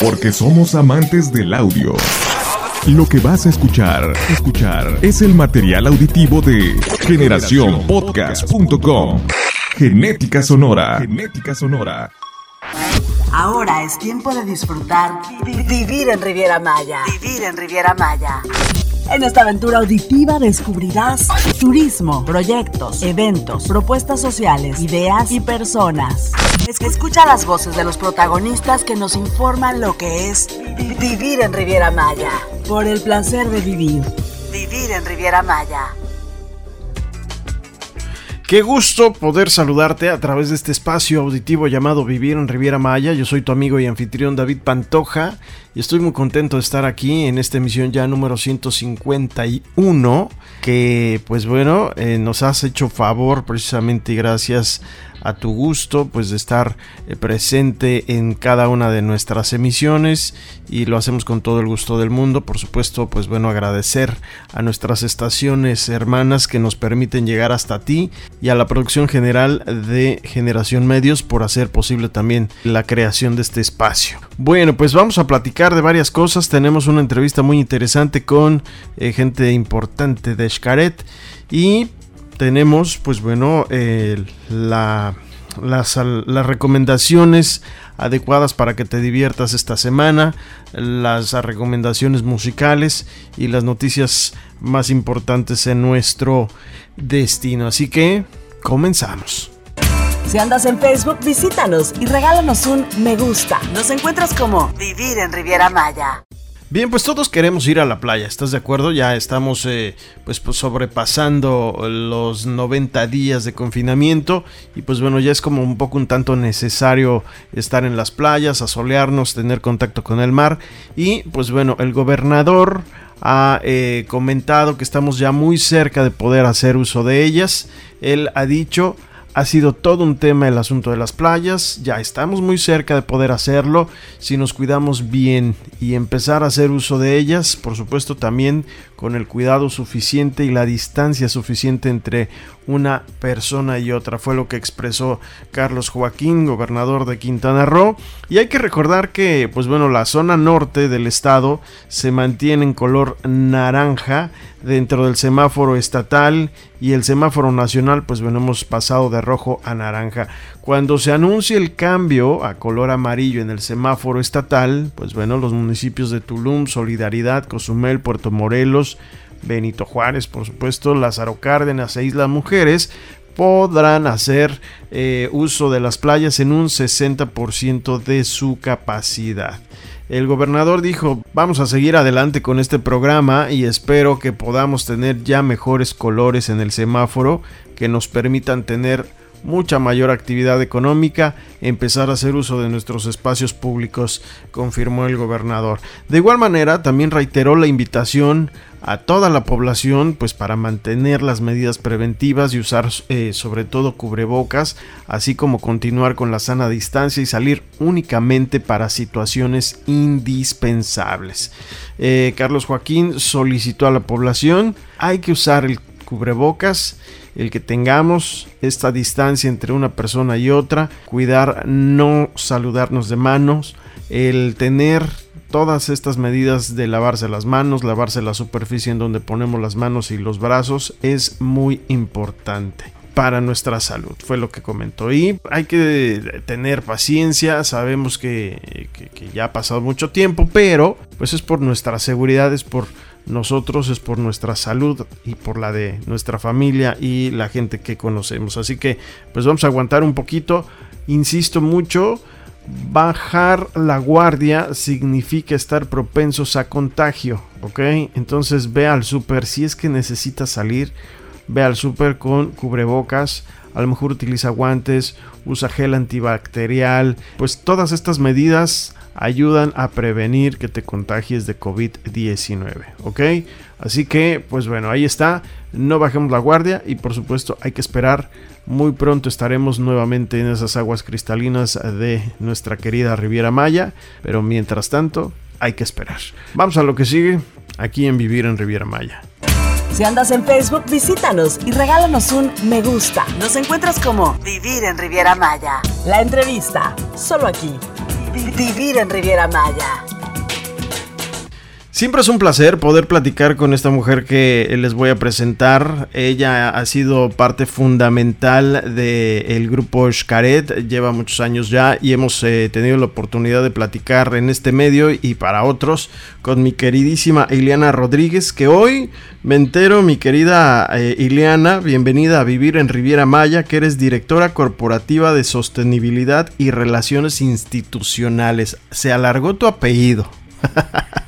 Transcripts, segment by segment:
Porque somos amantes del audio. Lo que vas a escuchar, escuchar es el material auditivo de generacionpodcast.com. Genética sonora. Genética sonora. Ahora es tiempo de disfrutar vivir en Riviera Maya. Vivir en Riviera Maya. En esta aventura auditiva descubrirás turismo, proyectos, eventos, propuestas sociales, ideas y personas. Escucha las voces de los protagonistas que nos informan lo que es vivir en Riviera Maya. Por el placer de vivir. Vivir en Riviera Maya. Qué gusto poder saludarte a través de este espacio auditivo llamado Vivir en Riviera Maya. Yo soy tu amigo y anfitrión David Pantoja y estoy muy contento de estar aquí en esta emisión ya número 151 que pues bueno eh, nos has hecho favor precisamente gracias a tu gusto, pues de estar eh, presente en cada una de nuestras emisiones y lo hacemos con todo el gusto del mundo. Por supuesto, pues bueno, agradecer a nuestras estaciones hermanas que nos permiten llegar hasta ti y a la producción general de Generación Medios por hacer posible también la creación de este espacio. Bueno, pues vamos a platicar de varias cosas. Tenemos una entrevista muy interesante con eh, gente importante de Xcaret y tenemos, pues bueno, la, las, las, recomendaciones adecuadas para que te diviertas esta semana, las recomendaciones musicales y las noticias más importantes en nuestro destino. Así que comenzamos. Si andas en Facebook, visítanos y regálanos un me gusta. Nos encuentras como Vivir en Riviera Maya. Bien, pues todos queremos ir a la playa, ¿estás de acuerdo? Ya estamos eh, pues, pues, sobrepasando los 90 días de confinamiento y pues bueno, ya es como un poco un tanto necesario estar en las playas, asolearnos, tener contacto con el mar y pues bueno, el gobernador ha eh, comentado que estamos ya muy cerca de poder hacer uso de ellas. Él ha dicho ha sido todo un tema el asunto de las playas, ya estamos muy cerca de poder hacerlo si nos cuidamos bien y empezar a hacer uso de ellas, por supuesto también con el cuidado suficiente y la distancia suficiente entre una persona y otra. Fue lo que expresó Carlos Joaquín, gobernador de Quintana Roo. Y hay que recordar que, pues bueno, la zona norte del estado se mantiene en color naranja dentro del semáforo estatal y el semáforo nacional, pues bueno, hemos pasado de rojo a naranja. Cuando se anuncie el cambio a color amarillo en el semáforo estatal, pues bueno, los municipios de Tulum, Solidaridad, Cozumel, Puerto Morelos, Benito Juárez, por supuesto, Lázaro Cárdenas e Islas Mujeres podrán hacer eh, uso de las playas en un 60% de su capacidad. El gobernador dijo, vamos a seguir adelante con este programa y espero que podamos tener ya mejores colores en el semáforo que nos permitan tener mucha mayor actividad económica, empezar a hacer uso de nuestros espacios públicos, confirmó el gobernador. De igual manera, también reiteró la invitación a toda la población pues para mantener las medidas preventivas y usar eh, sobre todo cubrebocas así como continuar con la sana distancia y salir únicamente para situaciones indispensables eh, Carlos Joaquín solicitó a la población hay que usar el cubrebocas el que tengamos esta distancia entre una persona y otra cuidar no saludarnos de manos el tener todas estas medidas de lavarse las manos, lavarse la superficie en donde ponemos las manos y los brazos es muy importante para nuestra salud, fue lo que comentó. Y hay que tener paciencia, sabemos que, ya ha pasado mucho tiempo, pero pues es por nuestra seguridad, es por nosotros, es por nuestra salud y por la de nuestra familia y la gente que conocemos. Así que pues vamos a aguantar un poquito, insisto mucho bajar la guardia significa estar propensos a contagio, ¿ok? Entonces ve al super si es que necesitas salir, ve al super con cubrebocas, a lo mejor utiliza guantes, usa gel antibacterial, pues todas estas medidas ayudan a prevenir que te contagies de COVID-19, ¿ok? Así que, pues bueno, ahí está, no bajemos la guardia y por supuesto hay que esperar muy pronto estaremos nuevamente en esas aguas cristalinas de nuestra querida Riviera Maya, pero mientras tanto hay que esperar. Vamos a lo que sigue aquí en Vivir en Riviera Maya. Si andas en Facebook, visítanos y regálanos un me gusta. Nos encuentras como Vivir en Riviera Maya. La entrevista, solo aquí. Vivir en Riviera Maya. Siempre es un placer poder platicar con esta mujer que les voy a presentar. Ella ha sido parte fundamental del grupo Xcaret, lleva muchos años ya y hemos eh, tenido la oportunidad de platicar en este medio y para otros con mi queridísima Ileana Rodríguez, que hoy me entero, mi querida eh, Ileana, bienvenida a Vivir en Riviera Maya, que eres directora corporativa de sostenibilidad y relaciones institucionales. Se alargó tu apellido.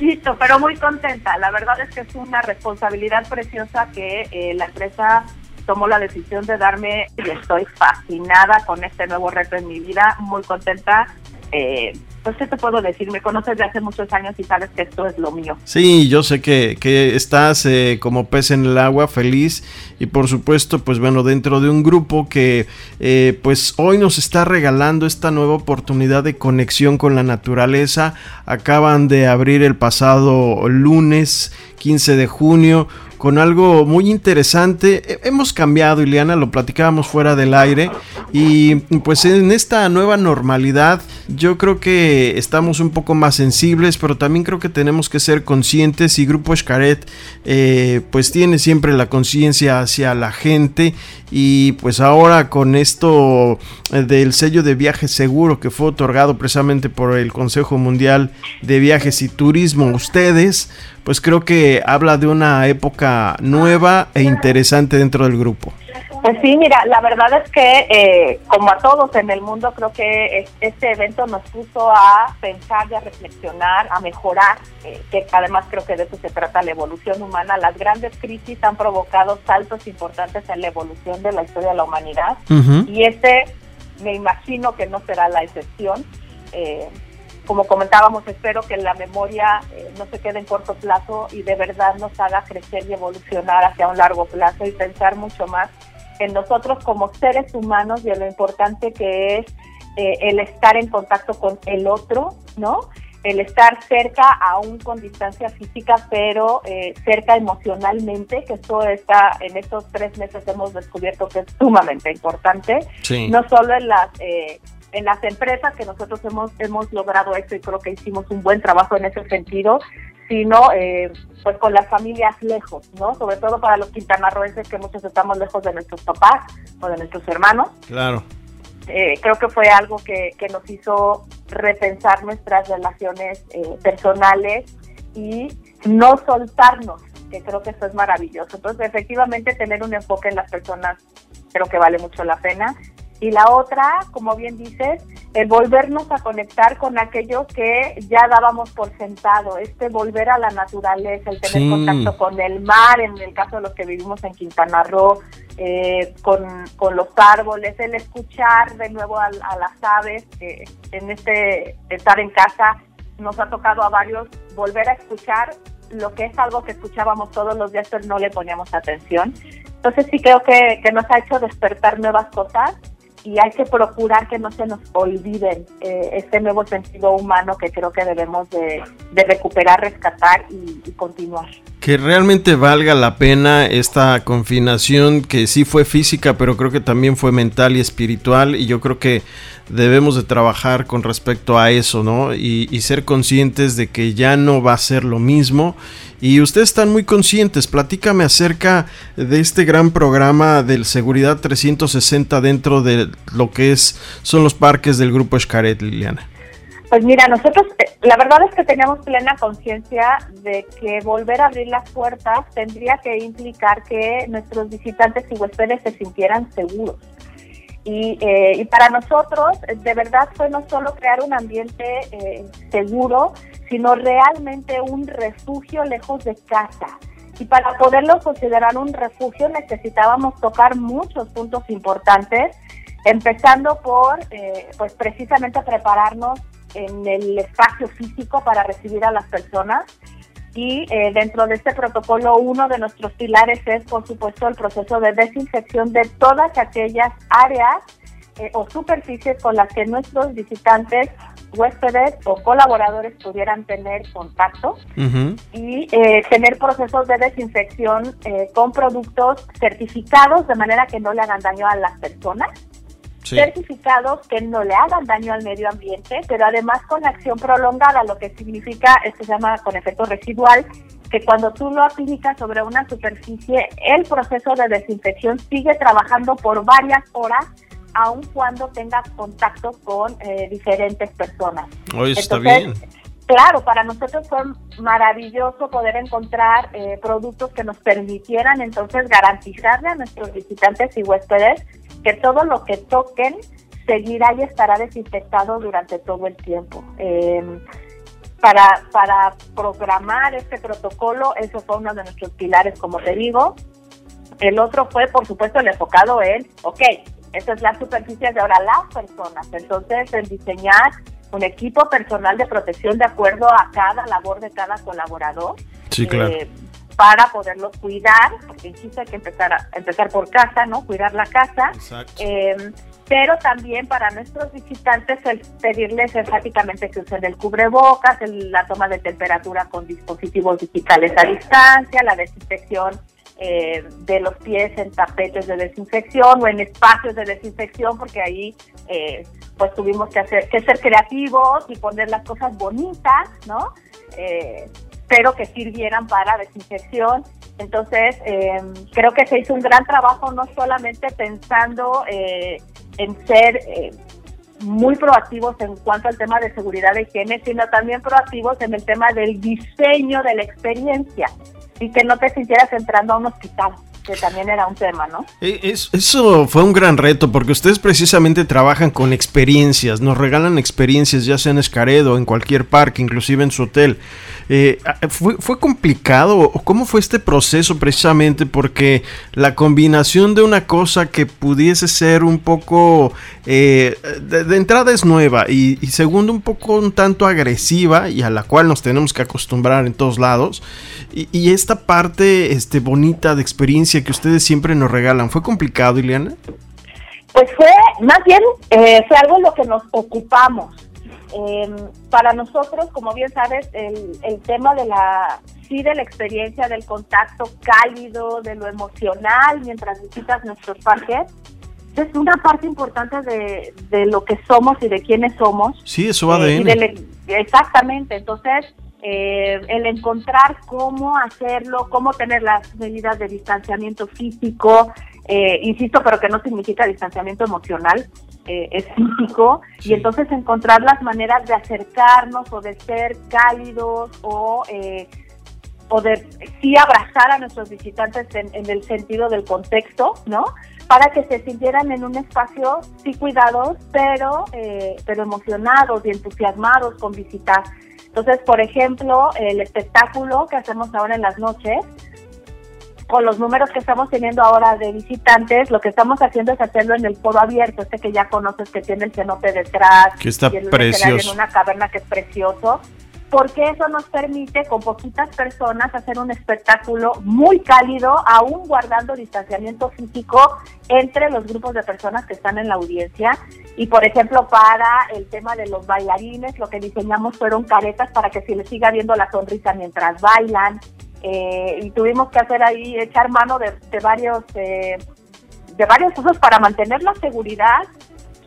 poquito, pero muy contenta. La verdad es que es una responsabilidad preciosa que eh, la empresa tomó la decisión de darme y estoy fascinada con este nuevo reto en mi vida, muy contenta. Eh, pues, ¿qué te puedo decir? Me conoces de hace muchos años y sabes que esto es lo mío. Sí, yo sé que, que estás eh, como pez en el agua, feliz y por supuesto, pues bueno, dentro de un grupo que eh, pues hoy nos está regalando esta nueva oportunidad de conexión con la naturaleza. Acaban de abrir el pasado lunes 15 de junio con algo muy interesante. Hemos cambiado, Ileana, lo platicábamos fuera del aire. Y pues en esta nueva normalidad yo creo que estamos un poco más sensibles, pero también creo que tenemos que ser conscientes y Grupo Escaret eh, pues tiene siempre la conciencia hacia la gente y pues ahora con esto eh, del sello de viaje seguro que fue otorgado precisamente por el Consejo Mundial de Viajes y Turismo, ustedes pues creo que habla de una época nueva e interesante dentro del grupo. Pues sí, mira, la verdad es que eh, como a todos en el mundo, creo que este evento nos puso a pensar y a reflexionar, a mejorar, eh, que además creo que de eso se trata la evolución humana. Las grandes crisis han provocado saltos importantes en la evolución de la historia de la humanidad y este me imagino que no será la excepción. Eh, como comentábamos, espero que la memoria eh, no se quede en corto plazo y de verdad nos haga crecer y evolucionar hacia un largo plazo y pensar mucho más en nosotros como seres humanos y en lo importante que es eh, el estar en contacto con el otro, ¿no? El estar cerca, aún con distancia física, pero eh, cerca emocionalmente, que eso está, en estos tres meses hemos descubierto que es sumamente importante, no solo en las en las empresas que nosotros hemos hemos logrado esto y creo que hicimos un buen trabajo en ese sentido, sino eh, pues con las familias lejos, ¿no? Sobre todo para los quintanarroenses que muchos estamos lejos de nuestros papás o de nuestros hermanos. Claro. Eh, creo que fue algo que, que, nos hizo repensar nuestras relaciones eh, personales y no soltarnos, que creo que eso es maravilloso. Entonces, efectivamente, tener un enfoque en las personas creo que vale mucho la pena y la otra, como bien dices, el volvernos a conectar con aquello que ya dábamos por sentado, este volver a la naturaleza, el tener contacto con el mar, en el caso de los que vivimos en Quintana Roo, eh, con, los árboles, el escuchar de nuevo a, las aves, en este estar en casa nos ha tocado a varios volver a escuchar lo que es algo que escuchábamos todos los días, pero no le poníamos atención. Entonces sí creo que, que nos ha hecho despertar nuevas cosas y hay que procurar que no se nos olviden eh, este nuevo sentido humano que creo que debemos de, recuperar, rescatar y, y, continuar. Que realmente valga la pena esta confinación que sí fue física, pero creo que también fue mental y espiritual y yo creo que debemos de trabajar con respecto a eso, ¿no? Y, ser conscientes de que ya no va a ser lo mismo. Y ustedes están muy conscientes, platícame acerca de este gran programa del Seguridad 360 dentro de lo que es son los parques del Grupo Escaret, Liliana. Pues mira, nosotros, eh, la verdad es que teníamos plena conciencia de que volver a abrir las puertas tendría que implicar que nuestros visitantes y huéspedes se sintieran seguros. Y, eh, y, para nosotros, de verdad, fue no solo crear un ambiente eh, seguro, sino realmente un refugio lejos de casa. Y para poderlo considerar un refugio necesitábamos tocar muchos puntos importantes, empezando por, eh, pues precisamente prepararnos en el espacio físico para recibir a las personas, y eh, dentro de este protocolo uno de nuestros pilares es, por supuesto, el proceso de desinfección de todas aquellas áreas eh, o superficies con las que nuestros visitantes, huéspedes o colaboradores pudieran tener contacto. Y eh, tener procesos de desinfección con productos certificados de manera que no le hagan daño a las personas certificados que no le hagan daño al medio ambiente, pero además con acción prolongada, lo que significa, esto se llama con efecto residual, que cuando tú lo aplicas sobre una superficie, el proceso de desinfección sigue trabajando por varias horas, aun cuando tengas contacto con eh, diferentes personas. Hoy está bien. Claro, para nosotros fue maravilloso poder encontrar eh, productos que nos permitieran entonces garantizarle a nuestros visitantes y huéspedes que todo lo que toquen seguirá y estará desinfectado durante todo el tiempo. Em, para, para programar este protocolo, eso fue uno de nuestros pilares, como te digo. El otro fue, por supuesto, el enfocado en, ok, esa es la superficie de ahora las personas. Entonces, en diseñar un equipo personal de protección de acuerdo a cada labor de cada colaborador. Sí, claro. Eh, para poderlos cuidar, porque insisto, hay que empezar, a, empezar por casa, ¿no? Cuidar la casa. Eh, pero también para nuestros visitantes el pedirles enfáticamente que usen el cubrebocas, la toma de temperatura con dispositivos digitales a distancia, la desinfección eh, de los pies en tapetes de desinfección o en espacios de desinfección, porque ahí eh, pues tuvimos que hacer que ser creativos y poner las cosas bonitas, ¿no? Pero que sirvieran para desinfección. Entonces, em, creo que se hizo un gran trabajo, no solamente pensando eh, en ser eh, muy proactivos en cuanto al tema de seguridad de higiene, sino también proactivos en el tema del diseño de la experiencia y que no te sintieras entrando a un hospital que también era un tema, ¿no? Eh, eso fue un gran reto porque ustedes precisamente trabajan con experiencias, nos regalan experiencias ya sea en Escaredo, en cualquier parque, inclusive en su hotel. Eh, ah, ¿fue, ¿Fue complicado cómo fue este proceso precisamente? Porque la combinación de una cosa que pudiese ser un poco, eh, de, entrada es nueva y, segundo un poco un tanto agresiva y a la cual nos tenemos que acostumbrar en todos lados. Y, y esta parte este, bonita de experiencia que ustedes siempre nos regalan, ¿fue complicado, Ileana? Pues fue, más bien, eh, fue algo en lo que nos ocupamos eh, para nosotros, como bien sabes, el, el tema de la sí de la experiencia del contacto cálido, de lo emocional mientras visitas nuestros parques, es una parte importante de, de lo que somos y de quiénes somos. Sí, eso va de, eh, exactamente, entonces eh, el encontrar cómo hacerlo, cómo tener las medidas de distanciamiento físico, eh, insisto, pero que no significa distanciamiento emocional, eh, es físico, y entonces encontrar las maneras de acercarnos o de ser cálidos o, eh, o de sí abrazar a nuestros visitantes en, el sentido del contexto, ¿no? Para que se sintieran en un espacio sí cuidados, pero, eh, pero emocionados y entusiasmados con visitar. Entonces, por ejemplo, el espectáculo que hacemos ahora en las noches, con los números que estamos teniendo ahora de visitantes, lo que estamos haciendo es hacerlo en el foro abierto, este que ya conoces que tiene el cenote detrás, que está precioso. en una caverna que es precioso, porque eso nos permite con poquitas personas hacer un espectáculo muy cálido, aún guardando distanciamiento físico entre los grupos de personas que están en la audiencia. Y por ejemplo, para el tema de los bailarines, lo que diseñamos fueron caretas para que se les siga viendo la sonrisa mientras bailan. Eh, y tuvimos que hacer ahí, echar mano de, varios eh, de varios usos para mantener la seguridad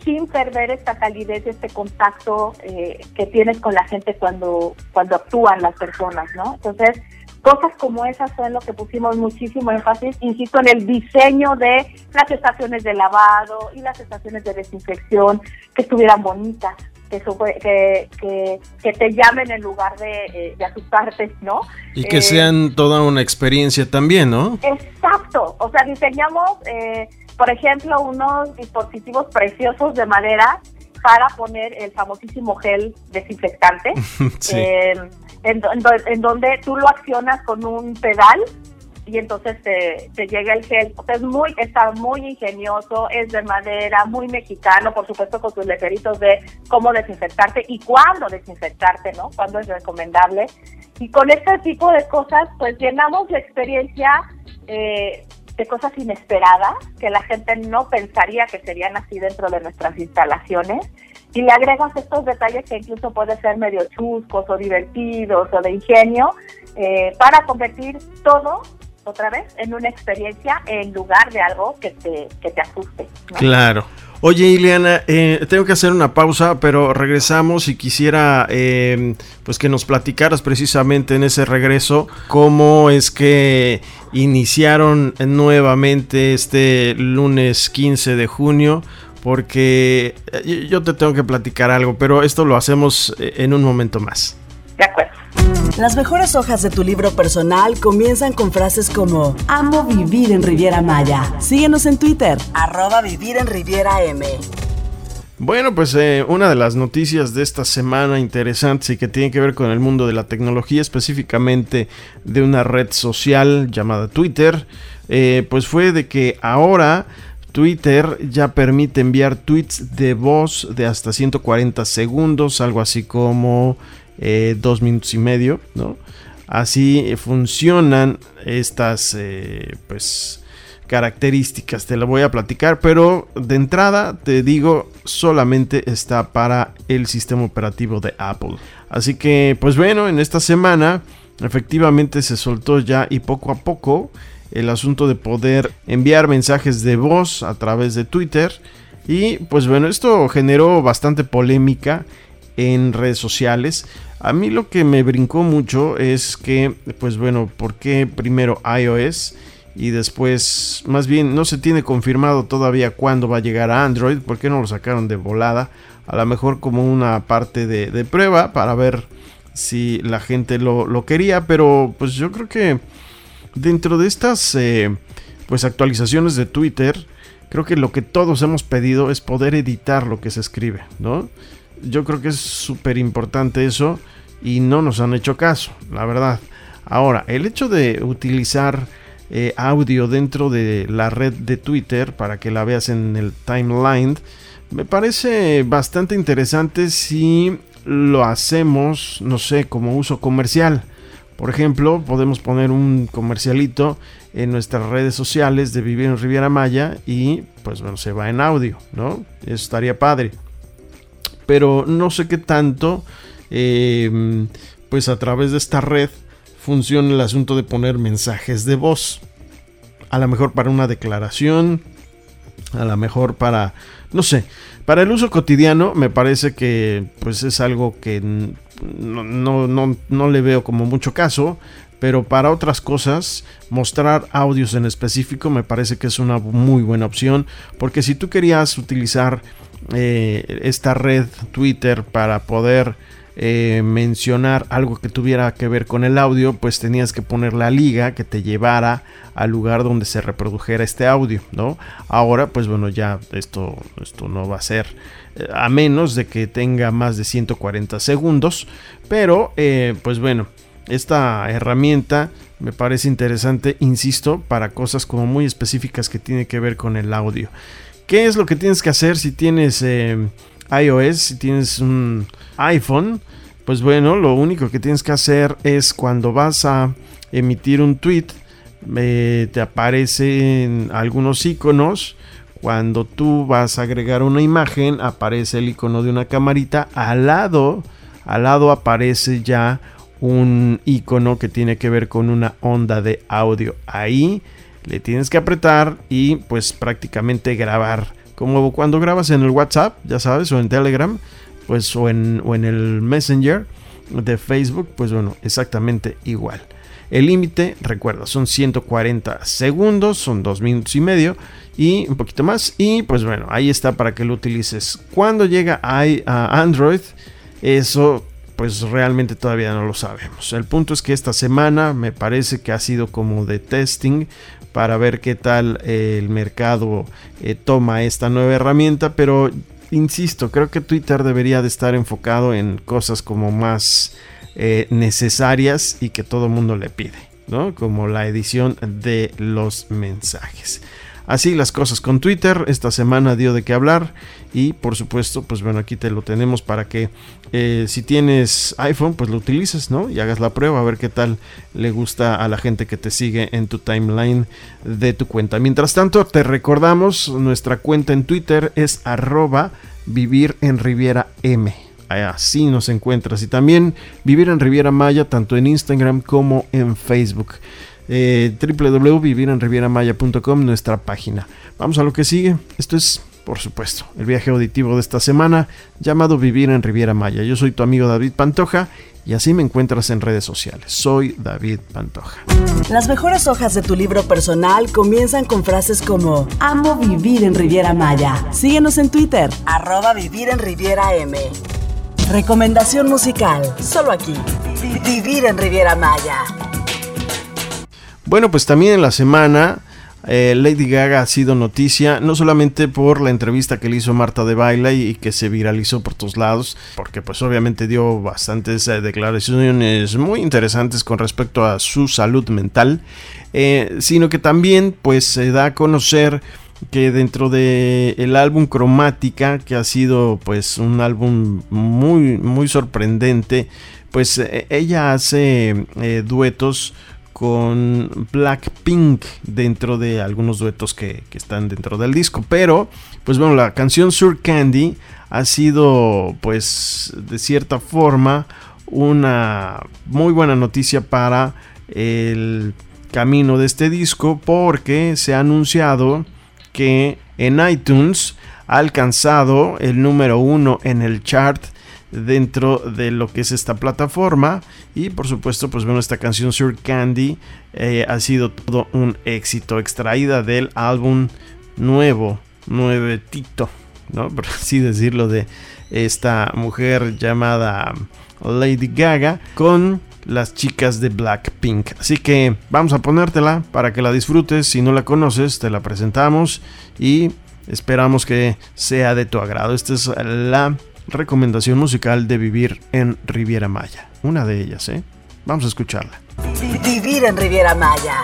sin perder esta calidez, este contacto eh, que tienes con la gente cuando, cuando actúan las personas, ¿no? Entonces, cosas como esas son lo que pusimos muchísimo énfasis, insisto, en el diseño de las estaciones de lavado y las estaciones de desinfección, que estuvieran bonitas, que, que, que, te llamen en lugar de, eh, de asustarte, ¿no? Y que sean toda una experiencia también, ¿no? Exacto, o sea, diseñamos, eh, por ejemplo, unos dispositivos preciosos de madera para poner el famosísimo gel desinfectante, eh, en, en, donde tú lo accionas con un pedal y entonces te, llega el gel. es muy, está muy ingenioso, es de madera, muy mexicano, por supuesto con sus letreritos de cómo desinfectarte y cuándo desinfectarte, ¿no? Cuándo es recomendable. Y con este tipo de cosas, pues llenamos la experiencia eh, de cosas inesperadas que la gente no pensaría que serían así dentro de nuestras instalaciones. Y le agregas estos detalles que incluso pueden ser medio chuscos o divertidos o de ingenio eh, para convertir todo otra vez en una experiencia en lugar de algo que te, que te asuste. Claro. Oye, Ileana, eh, tengo que hacer una pausa, pero regresamos y quisiera eh, pues que nos platicaras precisamente en ese regreso cómo es que iniciaron nuevamente este lunes 15 de junio, porque eh, yo te tengo que platicar algo, pero esto lo hacemos en un momento más. De acuerdo. Las mejores hojas de tu libro personal comienzan con frases como Amo vivir en Riviera Maya. Síguenos en Twitter, arroba vivir en Riviera M. Bueno, pues eh, una de las noticias de esta semana interesantes y que tiene que ver con el mundo de la tecnología, específicamente de una red social llamada Twitter, eh, pues fue de que ahora Twitter ya permite enviar tweets de voz de hasta 140 segundos, algo así como eh, dos minutos y medio, ¿no? Así funcionan estas, eh, pues, características. Te lo voy a platicar, pero de entrada te digo, solamente está para el sistema operativo de Apple. Así que, pues bueno, en esta semana efectivamente se soltó ya y poco a poco el asunto de poder enviar mensajes de voz a través de Twitter. Y pues bueno, esto generó bastante polémica en redes sociales. A mí lo que me brincó mucho es que, pues bueno, ¿por qué primero iOS? Y después, más bien, no se tiene confirmado todavía cuándo va a llegar a Android. ¿Por qué no lo sacaron de volada? A lo mejor como una parte de, prueba para ver si la gente lo, quería. Pero pues yo creo que dentro de estas eh, pues actualizaciones de Twitter, creo que lo que todos hemos pedido es poder editar lo que se escribe, ¿no? Yo creo que es súper importante eso y no nos han hecho caso, la verdad. Ahora, el hecho de utilizar eh, audio dentro de la red de Twitter para que la veas en el timeline, me parece bastante interesante si lo hacemos, no sé, como uso comercial. Por ejemplo, podemos poner un comercialito en nuestras redes sociales de Vivir en Riviera Maya y pues bueno, se va en audio, ¿no? Eso estaría padre pero no sé qué tanto, em, pues a través de esta red funciona el asunto de poner mensajes de voz. A lo mejor para una declaración, a lo mejor para, no sé, para el uso cotidiano me parece que pues es algo que no, no, no le veo como mucho caso, pero para otras cosas mostrar audios en específico me parece que es una muy buena opción porque si tú querías utilizar eh, esta red Twitter para poder eh, mencionar algo que tuviera que ver con el audio, pues tenías que poner la liga que te llevara al lugar donde se reprodujera este audio, ¿no? Ahora, pues bueno, ya esto, esto no va a ser a menos de que tenga más de 140 segundos, pero pues bueno, esta herramienta me parece interesante, insisto, para cosas como muy específicas que tiene que ver con el audio. ¿Qué es lo que tienes que hacer si tienes eh, iOS, si tienes un iPhone? Pues bueno, lo único que tienes que hacer es cuando vas a emitir un tweet, eh, te aparecen algunos iconos. Cuando tú vas a agregar una imagen, aparece el icono de una camarita. Al lado, al lado aparece ya un icono que tiene que ver con una onda de audio. Ahí le tienes que apretar y pues prácticamente grabar. Como cuando grabas en el WhatsApp, ya sabes, o en Telegram, pues o en, o en el Messenger de Facebook, pues bueno, exactamente igual. El límite, recuerda, son 140 segundos, son 2 minutos y medio y un poquito más. Y pues bueno, ahí está para que lo utilices. Cuando llega a Android, eso pues realmente todavía no lo sabemos. El punto es que esta semana me parece que ha sido como de testing para ver qué tal eh, el mercado eh, toma esta nueva herramienta, pero insisto, creo que Twitter debería de estar enfocado en cosas como más eh, necesarias y que todo el mundo le pide, ¿no? Como la edición de los mensajes. Así las cosas con Twitter, esta semana dio de qué hablar y por supuesto, pues bueno, aquí te lo tenemos para que eh, si tienes iPhone, pues lo utilices, ¿no? Y hagas la prueba a ver qué tal le gusta a la gente que te sigue en tu timeline de tu cuenta. Mientras tanto, te recordamos, nuestra cuenta en Twitter es arroba vivir en Riviera M. Así nos encuentras. Y también vivir en Riviera Maya, tanto en Instagram como en Facebook eh, www.vivirenrivieramaya.com, nuestra página. Vamos a lo que sigue. Esto es por supuesto, el viaje auditivo de esta semana llamado Vivir en Riviera Maya. Yo soy tu amigo David Pantoja y así me encuentras en redes sociales. Soy David Pantoja. Las mejores hojas de tu libro personal comienzan con frases como Amo vivir en Riviera Maya. Síguenos en Twitter, arroba vivir en Riviera. Recomendación musical, solo aquí. Vivir en Riviera Maya. Bueno, pues también en la semana eh, Lady Gaga ha sido noticia no solamente por la entrevista que le hizo Marta de Baila y, que se viralizó por todos lados, porque pues obviamente dio bastantes eh, declaraciones muy interesantes con respecto a su salud mental, eh, sino que también pues se da a conocer que dentro de el álbum Cromática, que ha sido pues un álbum muy muy sorprendente, pues ella hace duetos con Blackpink dentro de algunos duetos que, están dentro del disco. Pero, pues bueno, la canción Sur Candy ha sido, pues, de cierta forma, una muy buena noticia para el camino de este disco porque se ha anunciado que en iTunes ha alcanzado el número uno en el chart dentro de lo que es esta plataforma y por supuesto pues bueno esta canción Sir Candy eh, ha sido todo un éxito extraída del álbum nuevo nuevetito no por así decirlo de esta mujer llamada Lady Gaga con las chicas de Blackpink. Así que vamos a ponértela para que la disfrutes. Si no la conoces, te la presentamos y esperamos que sea de tu agrado. Esta es la recomendación musical de vivir en Riviera Maya. Una de ellas, ¿eh? Vamos a escucharla. Vivir en Riviera Maya.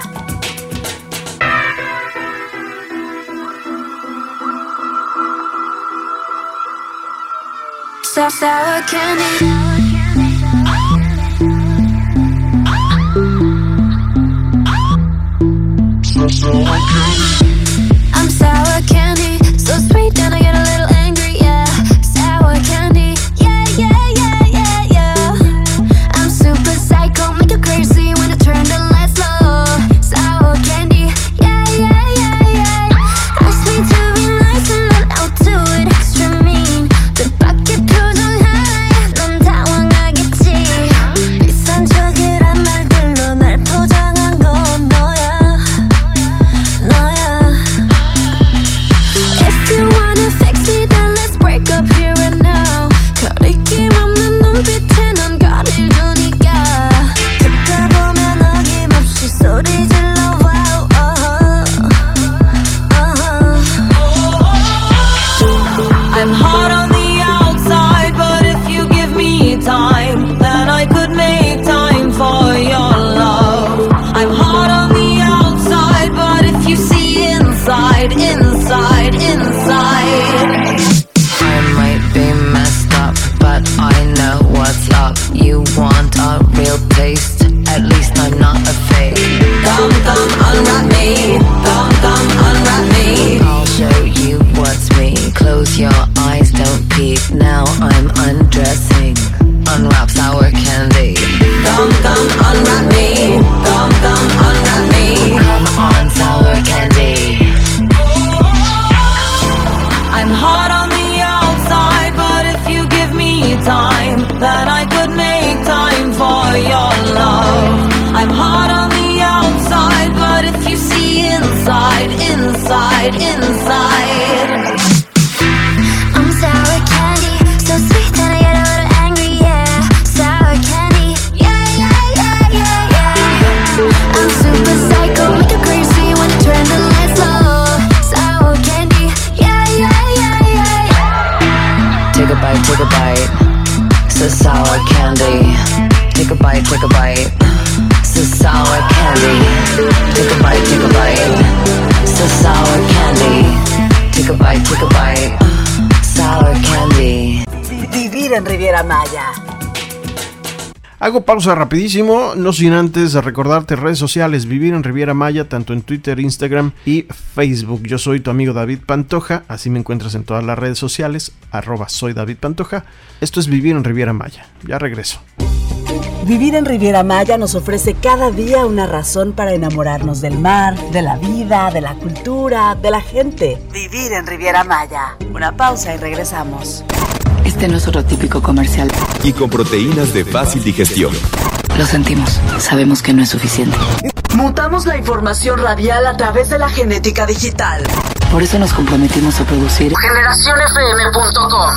Hago pausa rapidísimo, no sin antes recordarte redes sociales, vivir en Riviera Maya, tanto en Twitter, Instagram y Facebook. Yo soy tu amigo David Pantoja, así me encuentras en todas las redes sociales, arroba soy David Pantoja. Esto es Vivir en Riviera Maya. Ya regreso. Vivir en Riviera Maya nos ofrece cada día una razón para enamorarnos del mar, de la vida, de la cultura, de la gente. Vivir en Riviera Maya. Una pausa y regresamos. Este no es otro típico comercial. Y con proteínas de fácil digestión. Lo sentimos. Sabemos que no es suficiente. Mutamos la información radial a través de la genética digital. Por eso nos comprometimos a producir generacionfm.com.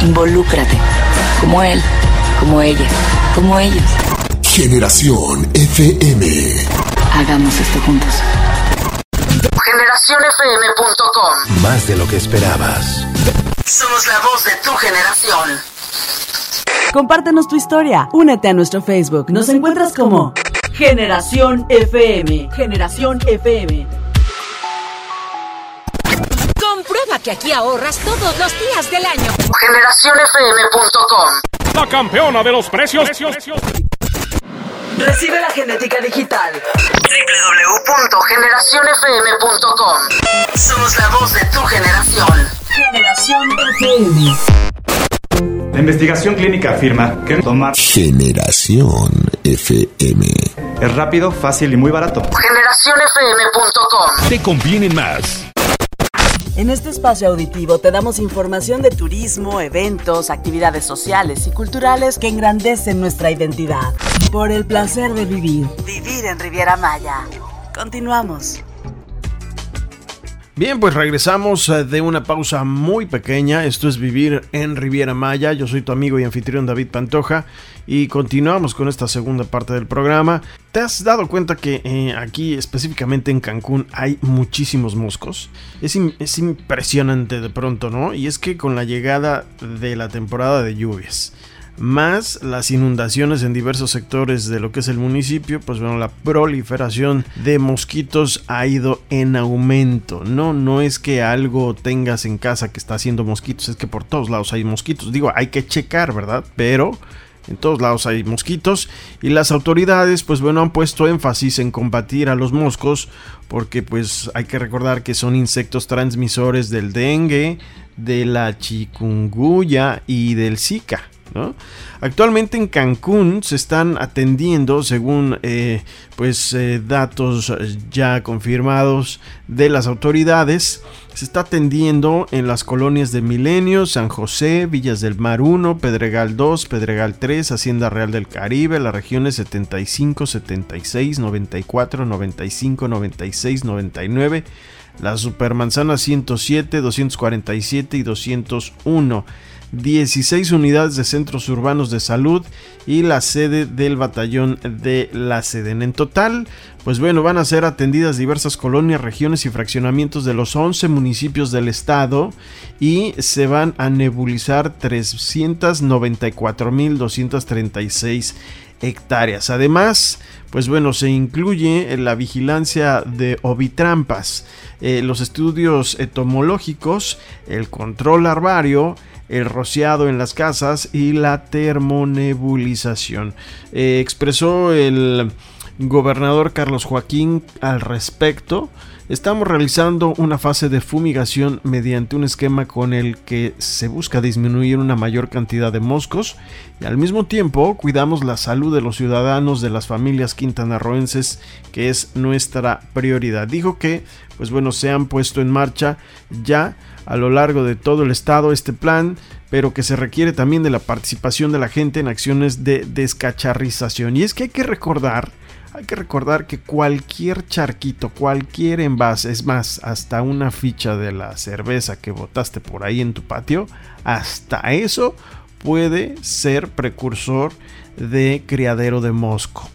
Involúcrate. Como él, como ella, como ellos. Generación FM. Hagamos esto juntos. Generacionfm.com. Más de lo que esperabas. Somos la voz de tu generación. Compártenos tu historia. Únete a nuestro Facebook. Nos encuentras como Generación FM. Generación FM. Comprueba que aquí ahorras todos los días del año. Generacionfm.com. La campeona de los precios. Recibe la genética digital. www.generacionfm.com. Somos la voz de tu generación. Generación FM. La investigación clínica afirma que tomar Generación FM. es rápido, fácil y muy barato. Generacionfm.com. Te conviene más. En este espacio auditivo te damos información de turismo, eventos, actividades sociales y culturales que engrandecen nuestra identidad. Por el placer de vivir. Vivir en Riviera Maya. Continuamos. Bien, pues regresamos eh, de una pausa muy pequeña. Esto es Vivir en Riviera Maya. Yo soy tu amigo y anfitrión David Pantoja y continuamos con esta segunda parte del programa. ¿Te has dado cuenta que eh, aquí, específicamente en Cancún, hay muchísimos moscos? Es, im- es impresionante de pronto, ¿no? Y es que con la llegada de la temporada de lluvias, más las inundaciones en diversos sectores de lo que es el municipio, pues bueno, la proliferación de mosquitos ha ido en aumento. No, no es que algo tengas en casa que está haciendo mosquitos, es que por todos lados hay mosquitos. Digo, hay que checar, ¿verdad? Pero en todos lados hay mosquitos y las autoridades pues bueno han puesto énfasis en combatir a los moscos porque pues hay que recordar que son insectos transmisores del dengue, de la chikungunya y del zika. Actualmente en Cancún se están atendiendo, según eh, pues eh, datos ya confirmados de las autoridades, se está atendiendo en las colonias de Milenio, San José, Villas del Mar 1, Pedregal 2, Pedregal 3, Hacienda Real del Caribe, las regiones 75, 76, 94, 95, 96, 99, la Supermanzana 107, 247 y 201. 16 unidades de centros urbanos de salud y la sede del batallón de la Seden. En total, pues bueno, van a ser atendidas diversas colonias, regiones y fraccionamientos de los 11 municipios del estado y se van a nebulizar 394.236 hectáreas. Además, pues bueno, se incluye la vigilancia de ovitrampas, eh, los estudios entomológicos, el control larvario, el rociado en las casas y la termonebulización. Eh, expresó el gobernador Carlos Joaquín al respecto. Estamos realizando una fase de fumigación mediante un esquema con el que se busca disminuir una mayor cantidad de moscos y al mismo tiempo cuidamos la salud de los ciudadanos de las familias quintanarroenses que es nuestra prioridad. Dijo que pues bueno se han puesto en marcha ya a lo largo de todo el estado este plan, pero que se requiere también de la participación de la gente en acciones de descacharrización. Y es que hay que recordar, hay que recordar que cualquier charquito, cualquier envase, es más, hasta una ficha de la cerveza que botaste por ahí en tu patio, hasta eso puede ser precursor de criadero de mosco.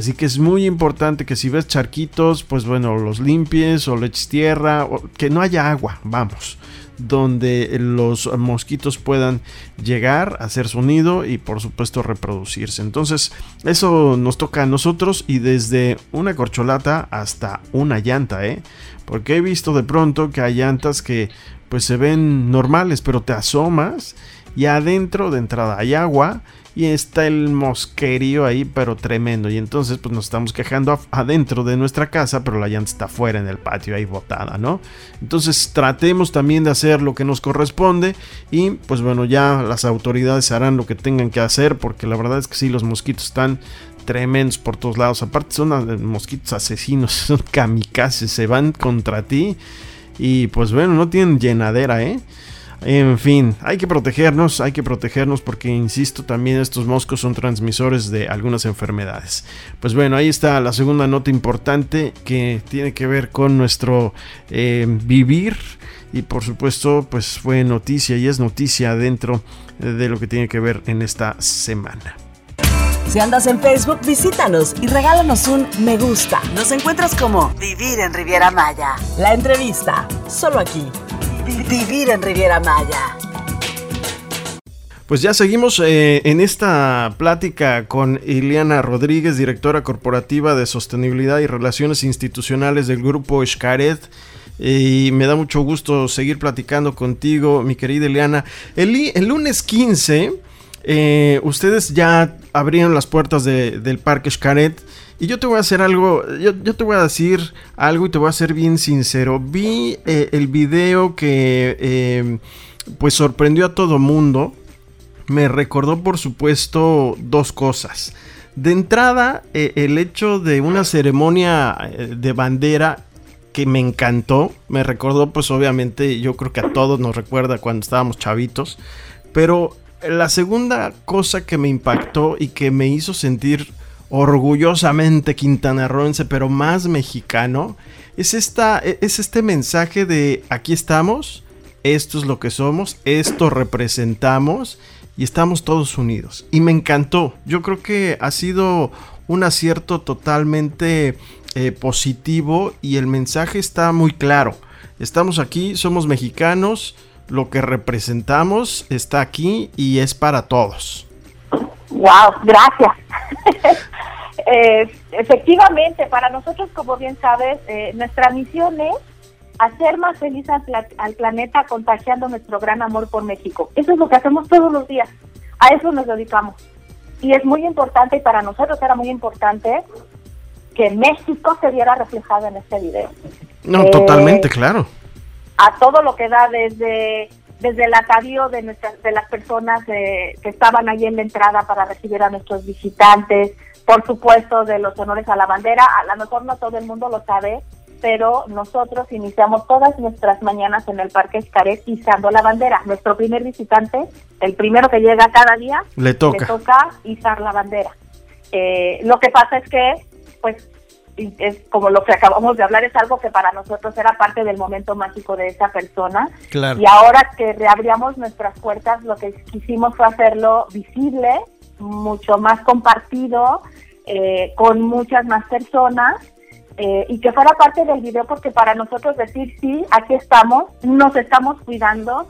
Así que es muy importante que si ves charquitos, pues bueno, los limpies o le eches tierra, o que no haya agua, vamos, donde los mosquitos puedan llegar hacer su nido y por supuesto reproducirse. Entonces, eso nos toca a nosotros y desde una corcholata hasta una llanta, ¿eh? Porque he visto de pronto que hay llantas que pues se ven normales, pero te asomas y adentro de entrada hay agua y está el mosquerío ahí, pero tremendo. Y entonces, pues nos estamos quejando adentro de nuestra casa, pero la llanta está fuera en el patio ahí botada, ¿no? Entonces, tratemos también de hacer lo que nos corresponde y, pues bueno, ya las autoridades harán lo que tengan que hacer, porque la verdad es que sí, los mosquitos están tremendos por todos lados. Aparte, son mosquitos asesinos, son kamikazes, se van contra ti y, pues bueno, no tienen llenadera, ¿eh? En fin, hay que protegernos, hay que protegernos porque, insisto, también estos moscos son transmisores de algunas enfermedades. Pues bueno, ahí está la segunda nota importante que tiene que ver con nuestro eh, vivir y por supuesto pues fue noticia y es noticia dentro de lo que tiene que ver en esta semana. Si andas en Facebook, visítanos y regálanos un me gusta. Nos encuentras como Vivir en Riviera Maya. La entrevista, solo aquí Vivir en Riviera Maya. Pues ya seguimos eh, en esta plática con Ileana Rodríguez, directora corporativa de sostenibilidad y relaciones institucionales del grupo Escaret. Y me da mucho gusto seguir platicando contigo, mi querida Ileana. El, lunes 15, eh, ustedes ya abrieron las puertas del Parque Escaret. Y yo te voy a hacer algo, yo, te voy a decir algo y te voy a ser bien sincero. Vi eh, el video que eh, pues sorprendió a todo mundo. Me recordó por supuesto dos cosas. De entrada, eh, el hecho de una ceremonia de bandera que me encantó. Me recordó pues obviamente, yo creo que a todos nos recuerda cuando estábamos chavitos. Pero la segunda cosa que me impactó y que me hizo sentir orgullosamente quintanarroense, pero más mexicano, es, esta, es este mensaje de aquí estamos, esto es lo que somos, esto representamos y estamos todos unidos. Y me encantó, yo creo que ha sido un acierto totalmente eh, positivo y el mensaje está muy claro. Estamos aquí, somos mexicanos, lo que representamos está aquí y es para todos. Wow, gracias. Eh, efectivamente, para nosotros, como bien sabes, eh, nuestra misión es hacer más feliz al, al, planeta contagiando nuestro gran amor por México. Eso es lo que hacemos todos los días. A eso nos dedicamos. Y es muy importante, y para nosotros era muy importante, que México se viera reflejado en este video. No, totalmente, eh, claro. A todo lo que da desde desde el atavío de nuestras de las personas que estaban ahí en la entrada para recibir a nuestros visitantes, por supuesto de los honores a la bandera, a lo mejor no todo el mundo lo sabe, pero nosotros iniciamos todas nuestras mañanas en el Parque Escaret izando la bandera. Nuestro primer visitante, el primero que llega cada día, le toca, le toca izar la bandera. Eh, lo que pasa es que, pues, es como lo que acabamos de hablar, es algo que para nosotros era parte del momento mágico de esa persona. Y ahora que reabríamos nuestras puertas, lo que quisimos fue hacerlo visible, mucho más compartido, eh, con muchas más personas. Eh, y que fuera parte del video porque para nosotros decir sí, aquí estamos, nos estamos cuidando,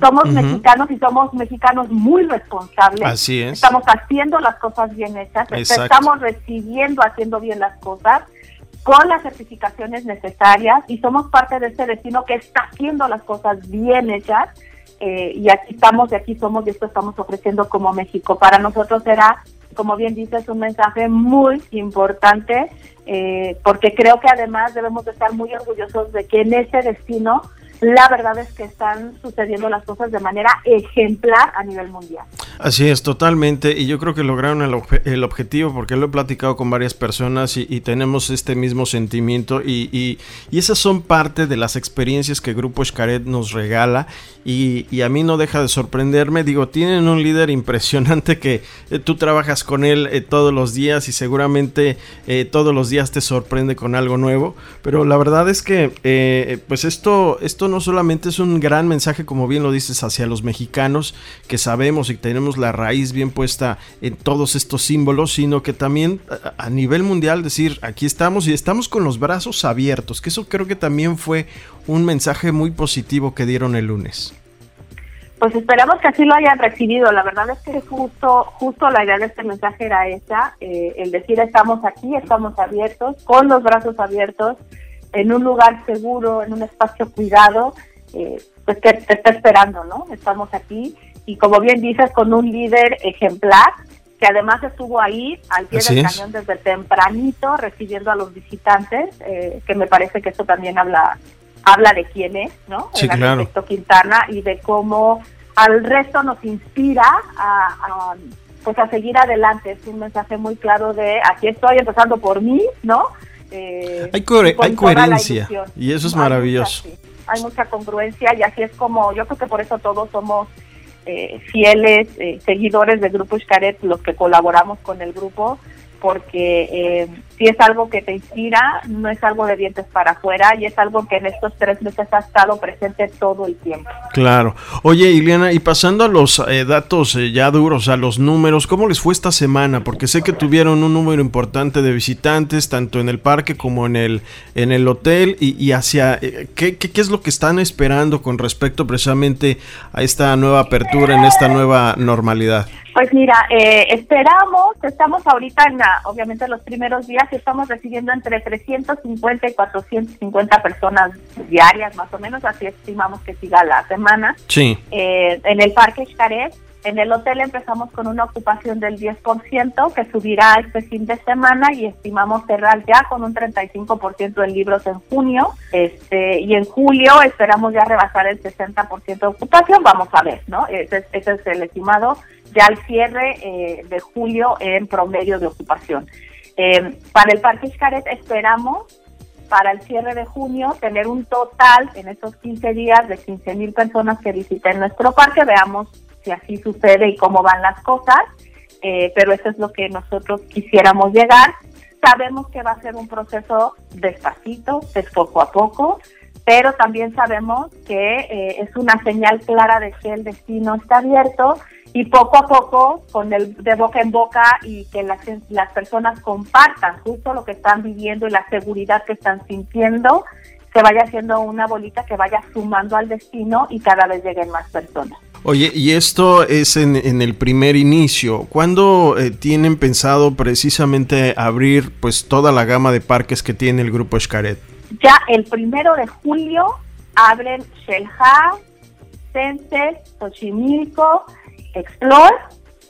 somos mexicanos y somos mexicanos muy responsables. Así es. Estamos haciendo las cosas bien hechas, estamos recibiendo, haciendo bien las cosas con las certificaciones necesarias y somos parte de ese destino que está haciendo las cosas bien hechas. Eh, y aquí estamos, y aquí somos, y esto estamos ofreciendo como México. Para nosotros era como bien dices, un mensaje muy importante, eh, porque creo que además debemos de estar muy orgullosos de que en ese destino la verdad es que están sucediendo las cosas de manera ejemplar a nivel mundial. Así es, totalmente. Y yo creo que lograron el, objetivo porque lo he platicado con varias personas y, tenemos este mismo sentimiento y, esas son parte de las experiencias que Grupo Escaret nos regala y, a mí no deja de sorprenderme. Digo, tienen un líder impresionante que eh, tú trabajas con él eh, todos los días y seguramente eh, todos los días te sorprende con algo nuevo. Pero la verdad es que pues esto, esto no solamente es un gran mensaje, como bien lo dices, hacia los mexicanos que sabemos y tenemos la raíz bien puesta en todos estos símbolos, sino que también a nivel mundial decir, aquí estamos y estamos con los brazos abiertos, que eso creo que también fue un mensaje muy positivo que dieron el lunes. Pues esperamos que así lo hayan recibido. La verdad es que justo, justo la idea de este mensaje era esa, eh, el decir estamos aquí, estamos abiertos, con los brazos abiertos, en un lugar seguro, en un espacio cuidado, eh, pues que te está esperando, ¿no? Estamos aquí y como bien dices, con un líder ejemplar que además estuvo ahí al pie del cañón desde tempranito recibiendo a los visitantes, eh, que me parece que eso también habla habla de quién es, ¿no? Sí, el claro. arquitecto Quintana y de cómo al resto nos inspira a, pues a seguir adelante. Es un mensaje muy claro de aquí estoy empezando por mí, ¿no? Eh, hay, coherencia y eso es maravilloso. hay mucha congruencia y así es como yo creo que por eso todos somos eh, fieles eh, seguidores del grupo Xcaret, los que colaboramos con el grupo, porque eh, si es algo que te inspira, no es algo de dientes para afuera y es algo que en estos tres meses ha estado presente todo el tiempo. Claro. Oye, Ileana, y pasando a los eh, datos eh, ya duros, a los números, ¿cómo les fue esta semana? Porque sé que tuvieron un número importante de visitantes, tanto en el parque como en el, en el hotel, y, hacia eh, ¿qué, qué, qué es lo que están esperando con respecto precisamente a esta nueva apertura, en esta nueva normalidad. Pues mira, eh, esperamos, estamos ahorita en, la, obviamente, los primeros días estamos recibiendo entre 350 y 450 personas diarias, más o menos, así estimamos que siga la semana. Sí. Eh, en el Parque Xcaret, en el hotel empezamos con una ocupación del 10%, que subirá este fin de semana y estimamos cerrar ya con un 35% en libros en junio. Este, y en julio esperamos ya rebasar el 60% de ocupación. Vamos a ver, ¿no? Ese, ese es el estimado ya al cierre eh, de julio en promedio de ocupación. Eh, para el Parque Xcaret esperamos para el cierre de junio tener un total en estos 15 días de 15 mil personas que visiten nuestro parque. Veamos si así sucede y cómo van las cosas, eh, pero eso es lo que nosotros quisiéramos llegar. Sabemos que va a ser un proceso despacito, de poco a poco, pero también sabemos que es una señal clara de que el destino está abierto y poco a poco, con el de boca en boca y que las, las personas compartan justo lo que están viviendo y la seguridad que están sintiendo, se vaya haciendo una bolita que vaya sumando al destino y cada vez lleguen más personas. Oye, y esto es en, en el primer inicio. ¿Cuándo eh, tienen pensado precisamente abrir pues toda la gama de parques que tiene el grupo Xcaret? Ya el primero de julio abren Shelha, Senses, Xochimilco, Explore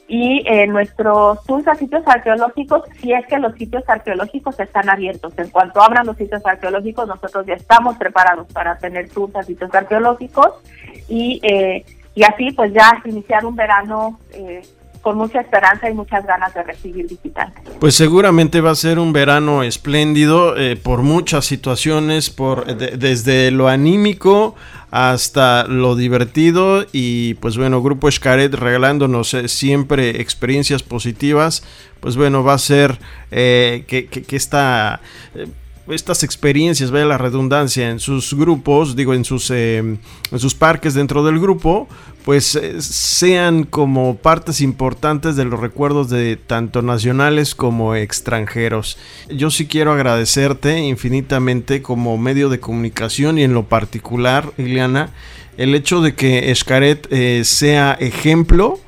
y eh, nuestros tours a sitios arqueológicos, si es que los sitios arqueológicos están abiertos. En cuanto abran los sitios arqueológicos, nosotros ya estamos preparados para tener tours a sitios arqueológicos y, eh, y así pues ya iniciar un verano eh, con mucha esperanza y muchas ganas de recibir visitantes. Pues seguramente va a ser un verano espléndido eh, por muchas situaciones, por desde lo anímico hasta lo divertido y pues bueno, Grupo Xcaret regalándonos eh, siempre experiencias positivas, pues bueno, va a ser eh, que, que, que, esta estas experiencias, vaya la redundancia, en sus grupos, digo, en sus, eh, en sus parques dentro del grupo, pues eh, sean como partes importantes de los recuerdos de tanto nacionales como extranjeros. Yo sí quiero agradecerte infinitamente como medio de comunicación y en lo particular, Ileana, el hecho de que Escaret eh, sea ejemplo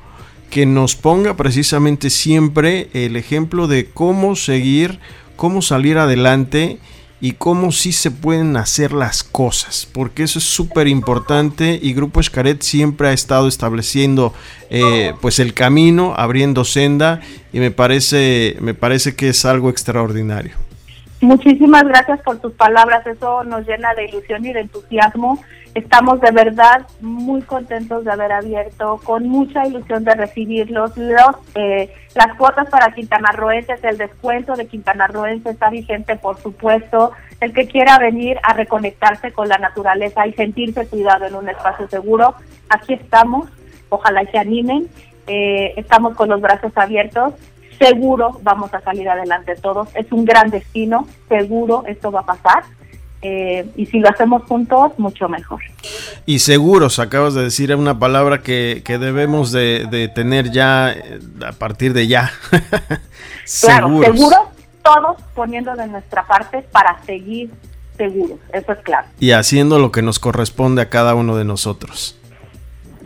que nos ponga precisamente siempre el ejemplo de cómo seguir cómo salir adelante y cómo sí se pueden hacer las cosas, porque eso es súper importante y Grupo Escaret siempre ha estado estableciendo eh, pues el camino, abriendo senda y me parece, me parece que es algo extraordinario. Muchísimas gracias por tus palabras, eso nos llena de ilusión y de entusiasmo Estamos de verdad muy contentos de haber abierto, con mucha ilusión de recibirlos. Los, eh, las cuotas para quintanarroenses, el descuento de quintanarroenses está vigente, por supuesto. El que quiera venir a reconectarse con la naturaleza y sentirse cuidado en un espacio seguro, aquí estamos. Ojalá se animen. Eh, estamos con los brazos abiertos. Seguro vamos a salir adelante todos. Es un gran destino. Seguro esto va a pasar. Eh, y si lo hacemos juntos, mucho mejor. Y seguros, acabas de decir una palabra que, debemos de, tener ya eh, a partir de ya. claro, seguros, todos poniendo de nuestra parte para seguir seguros, eso es claro. Y haciendo lo que nos corresponde a cada uno de nosotros.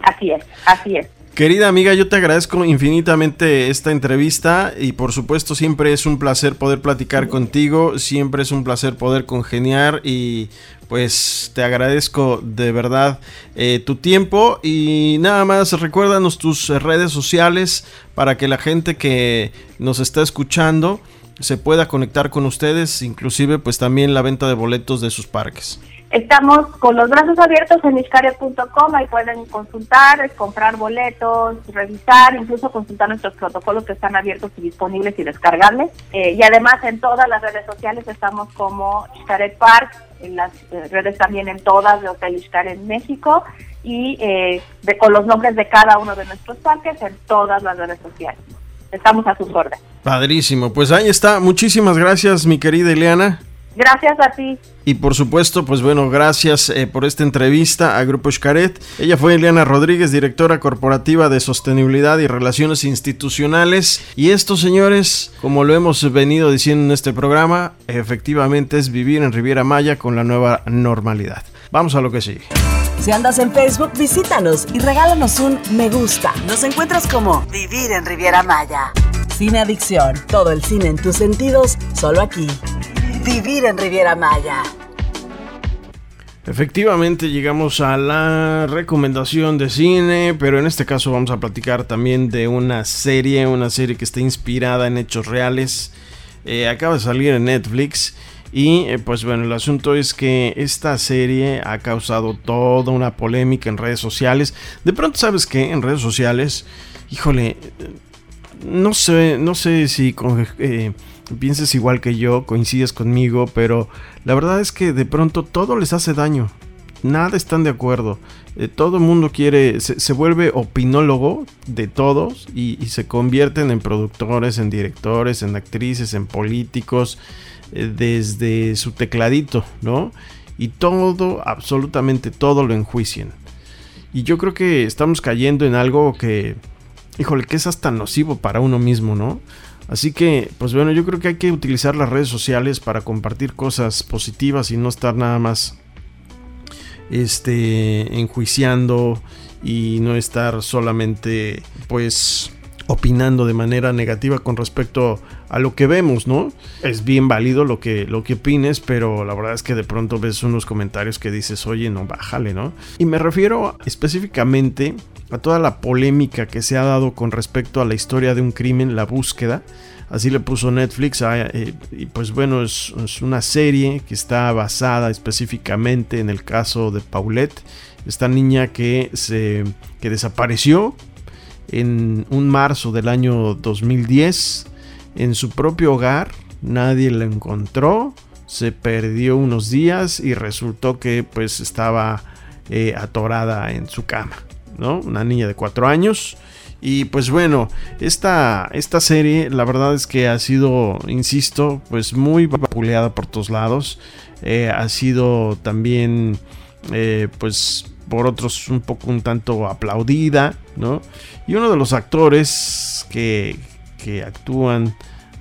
Así es, así es. Querida amiga, yo te agradezco infinitamente esta entrevista y por supuesto siempre es un placer poder platicar contigo, siempre es un placer poder congeniar y pues te agradezco de verdad eh, tu tiempo y nada más recuérdanos tus redes sociales para que la gente que nos está escuchando se pueda conectar con ustedes, inclusive pues también la venta de boletos de sus parques. Estamos con los brazos abiertos en iscaria.com, ahí pueden consultar, comprar boletos, revisar, incluso consultar nuestros protocolos que están abiertos y disponibles y descargables. Eh, y además en todas las redes sociales estamos como Iscaret Park, en las eh, redes también en todas de Hotel Iscaret México y eh, de, con los nombres de cada uno de nuestros parques en todas las redes sociales. Estamos a sus órdenes. Padrísimo, pues ahí está. Muchísimas gracias, mi querida Ileana. Gracias a ti. Y por supuesto, pues bueno, gracias eh, por esta entrevista a Grupo Xcaret. Ella fue Eliana Rodríguez, directora corporativa de sostenibilidad y relaciones institucionales. Y esto, señores, como lo hemos venido diciendo en este programa, efectivamente es vivir en Riviera Maya con la nueva normalidad. Vamos a lo que sigue. Si andas en Facebook, visítanos y regálanos un me gusta. Nos encuentras como Vivir en Riviera Maya. Cine Adicción, todo el cine en tus sentidos, solo aquí. Vivir en Riviera Maya. Efectivamente llegamos a la recomendación de cine, pero en este caso vamos a platicar también de una serie, una serie que está inspirada en hechos reales. Eh, acaba de salir en Netflix y eh, pues bueno, el asunto es que esta serie ha causado toda una polémica en redes sociales. De pronto sabes que en redes sociales, híjole, no sé, no sé si... Eh, pienses igual que yo, coincides conmigo, pero la verdad es que de pronto todo les hace daño. Nada están de acuerdo. Eh, todo el mundo quiere, se, vuelve opinólogo de todos y, se convierten en productores, en directores, en actrices, en políticos, eh, desde su tecladito, ¿no? Y todo, absolutamente todo lo enjuician. Y yo creo que estamos cayendo en algo que, híjole, que es hasta nocivo para uno mismo, ¿no? Así que, pues bueno, yo creo que hay que utilizar las redes sociales para compartir cosas positivas y no estar nada más este enjuiciando y no estar solamente pues opinando de manera negativa con respecto a lo que vemos, ¿no? Es bien válido lo que, lo que opines, pero la verdad es que de pronto ves unos comentarios que dices, oye, no, bájale, ¿no? Y me refiero específicamente a toda la polémica que se ha dado con respecto a la historia de un crimen, la búsqueda. Así le puso Netflix. Ah, eh, y pues bueno, es, una serie que está basada específicamente en el caso de Paulette, esta niña que, se, que desapareció en un marzo del año 2010 en su propio hogar. Nadie la encontró. Se perdió unos días y resultó que pues estaba eh, atorada en su cama. Una niña de 4 años. Y pues bueno, esta, esta serie la verdad es que ha sido, insisto, pues muy vapuleada por todos lados. Eh, ha sido también, eh, pues por otros un poco un tanto aplaudida, ¿no? Y uno de los actores que, que actúan,